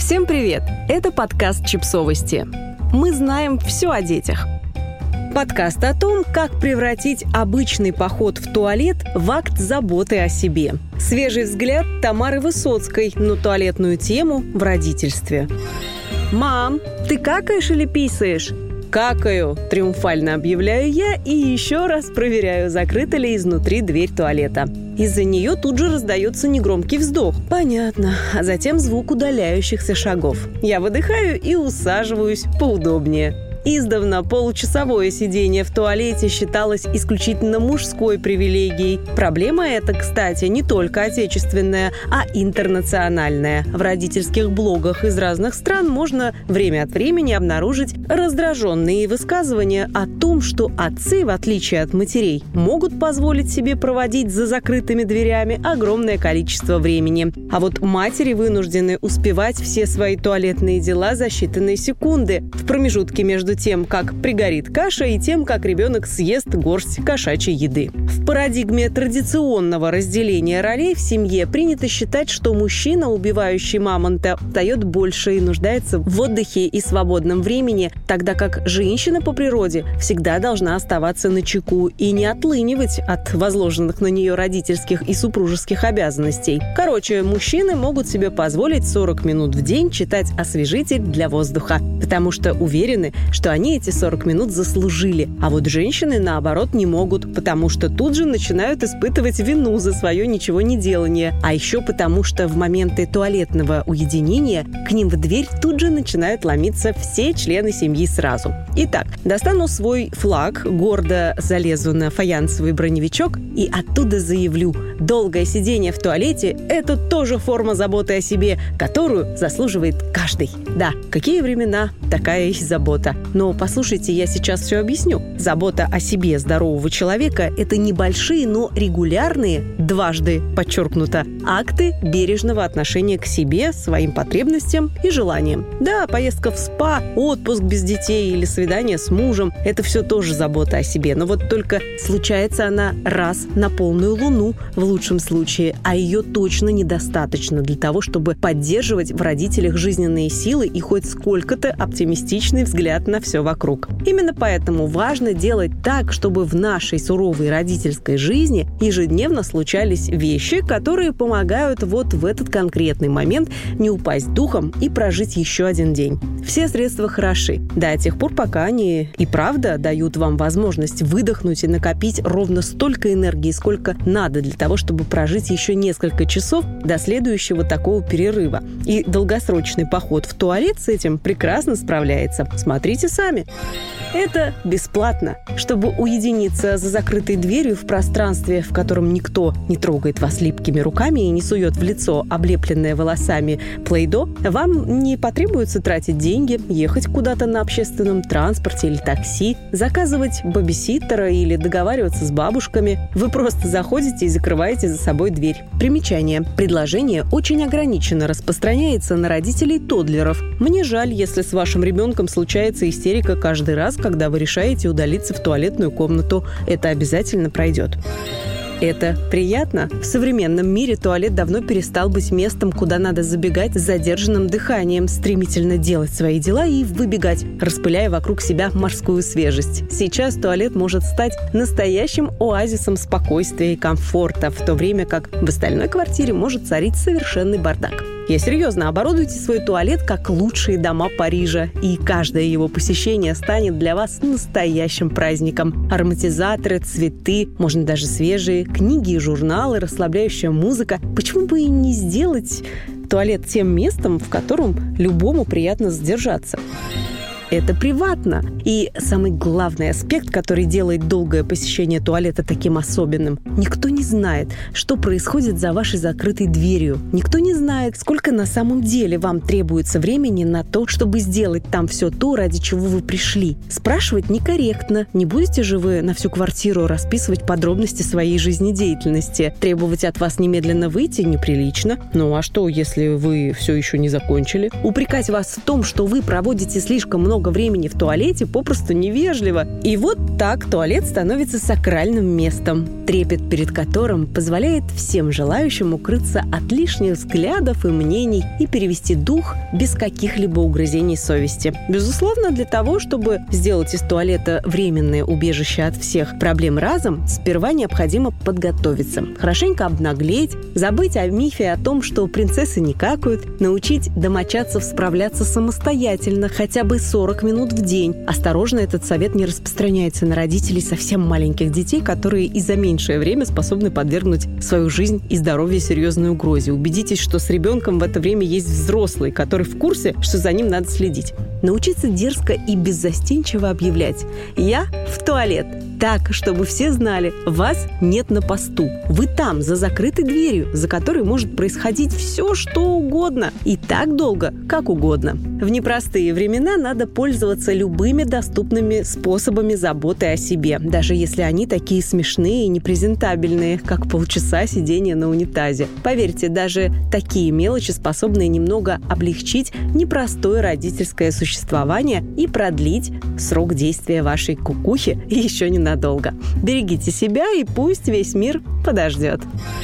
Всем привет! Это подкаст «Чипсовости». Мы знаем все о детях. Подкаст о том, как превратить обычный поход в туалет в акт заботы о себе. Свежий взгляд Тамары Высоцкой на туалетную тему в родительстве. «Мам, ты какаешь или писаешь?» «Какаю!» – триумфально объявляю я и еще раз проверяю, закрыта ли изнутри дверь туалета. Из-за нее тут же раздается негромкий вздох. Понятно. А затем звук удаляющихся шагов. Я выдыхаю и усаживаюсь поудобнее. Издавна получасовое сидение в туалете считалось исключительно мужской привилегией. Проблема эта, кстати, не только отечественная, а интернациональная. В родительских блогах из разных стран можно время от времени обнаружить раздраженные высказывания о том, что отцы, в отличие от матерей, могут позволить себе проводить за закрытыми дверями огромное количество времени. А вот матери вынуждены успевать все свои туалетные дела за считанные секунды в промежутке между между тем, как пригорит каша, и тем, как ребенок съест горсть кошачьей еды. В парадигме традиционного разделения ролей в семье принято считать, что мужчина, убивающий мамонта, дает больше и нуждается в отдыхе и свободном времени, тогда как женщина по природе всегда должна оставаться на чеку и не отлынивать от возложенных на нее родительских и супружеских обязанностей. Короче, мужчины могут себе позволить 40 минут в день читать освежитель для воздуха, потому что уверены, что они эти 40 минут заслужили. А вот женщины, наоборот, не могут, потому что тут же начинают испытывать вину за свое ничего не делание. А еще потому, что в моменты туалетного уединения к ним в дверь тут же начинают ломиться все члены семьи сразу. Итак, достану свой флаг, гордо залезу на фаянсовый броневичок и оттуда заявлю, долгое сидение в туалете – это тоже форма заботы о себе, которую заслуживает каждый. Да, какие времена, такая и забота. Но послушайте, я сейчас все объясню. Забота о себе здорового человека – это небольшие, но регулярные, дважды подчеркнуто, акты бережного отношения к себе, своим потребностям и желаниям. Да, поездка в спа, отпуск без детей или свидание с мужем – это все тоже забота о себе. Но вот только случается она раз на полную луну в лучшем случае, а ее точно недостаточно для того, чтобы поддерживать в родителях жизненные силы и хоть сколько-то оптимистичный взгляд на все вокруг. Именно поэтому важно делать так, чтобы в нашей суровой родительской жизни ежедневно случались вещи, которые помогают вот в этот конкретный момент не упасть духом и прожить еще один день. Все средства хороши до тех пор, пока они и правда дают вам возможность выдохнуть и накопить ровно столько энергии, сколько надо для того, чтобы прожить еще несколько часов до следующего такого перерыва. И долгосрочный поход в туалет с этим прекрасно справляется. Смотрите сами. Это бесплатно. Чтобы уединиться за закрытой дверью в пространстве, в котором никто не трогает вас липкими руками и не сует в лицо облепленное волосами плейдо, вам не потребуется тратить деньги, ехать куда-то на общественном транспорте или такси, заказывать бабиситера или договариваться с бабушками. Вы просто заходите и закрываете за собой дверь. Примечание. Предложение очень ограниченно распространяется на родителей тодлеров. Мне жаль, если с вашим ребенком случается истерика каждый раз, когда вы решаете удалиться в туалетную комнату. Это обязательно пройдет. Это приятно? В современном мире туалет давно перестал быть местом, куда надо забегать с задержанным дыханием, стремительно делать свои дела и выбегать, распыляя вокруг себя морскую свежесть. Сейчас туалет может стать настоящим оазисом спокойствия и комфорта, в то время как в остальной квартире может царить совершенный бардак. Я серьезно, оборудуйте свой туалет как лучшие дома Парижа, и каждое его посещение станет для вас настоящим праздником. Ароматизаторы, цветы, можно даже свежие, книги и журналы, расслабляющая музыка. Почему бы и не сделать туалет тем местом, в котором любому приятно задержаться? Это приватно. И самый главный аспект, который делает долгое посещение туалета таким особенным, никто не знает, что происходит за вашей закрытой дверью. Никто не знает, сколько на самом деле вам требуется времени на то, чтобы сделать там все то, ради чего вы пришли. Спрашивать некорректно. Не будете же вы на всю квартиру расписывать подробности своей жизнедеятельности. Требовать от вас немедленно выйти неприлично. Ну а что, если вы все еще не закончили? Упрекать вас в том, что вы проводите слишком много много времени в туалете попросту невежливо. И вот так туалет становится сакральным местом, трепет перед которым позволяет всем желающим укрыться от лишних взглядов и мнений и перевести дух без каких-либо угрызений совести. Безусловно, для того, чтобы сделать из туалета временное убежище от всех проблем разом, сперва необходимо подготовиться, хорошенько обнаглеть, забыть о мифе о том, что принцессы не какают, научить домочадцев справляться самостоятельно хотя бы 40 минут в день. Осторожно, этот совет не распространяется на родителей совсем маленьких детей, которые и за меньшее время способны подвергнуть свою жизнь и здоровье серьезной угрозе. Убедитесь, что с ребенком в это время есть взрослый, который в курсе, что за ним надо следить. Научиться дерзко и беззастенчиво объявлять «Я в туалет», так, чтобы все знали, вас нет на посту. Вы там, за закрытой дверью, за которой может происходить все, что угодно. И так долго, как угодно. В непростые времена надо пользоваться любыми доступными способами заботы о себе, даже если они такие смешные и непрезентабельные, как полчаса сидения на унитазе. Поверьте, даже такие мелочи способны немного облегчить непростое родительское существование и продлить срок действия вашей кукухи еще не ненадолго. Берегите себя и пусть весь мир подождет.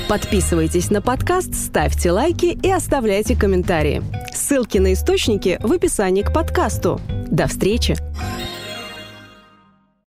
Подписывайтесь на подкаст, ставьте лайки и оставляйте комментарии. Ссылки на источники в описании к подкасту. До встречи!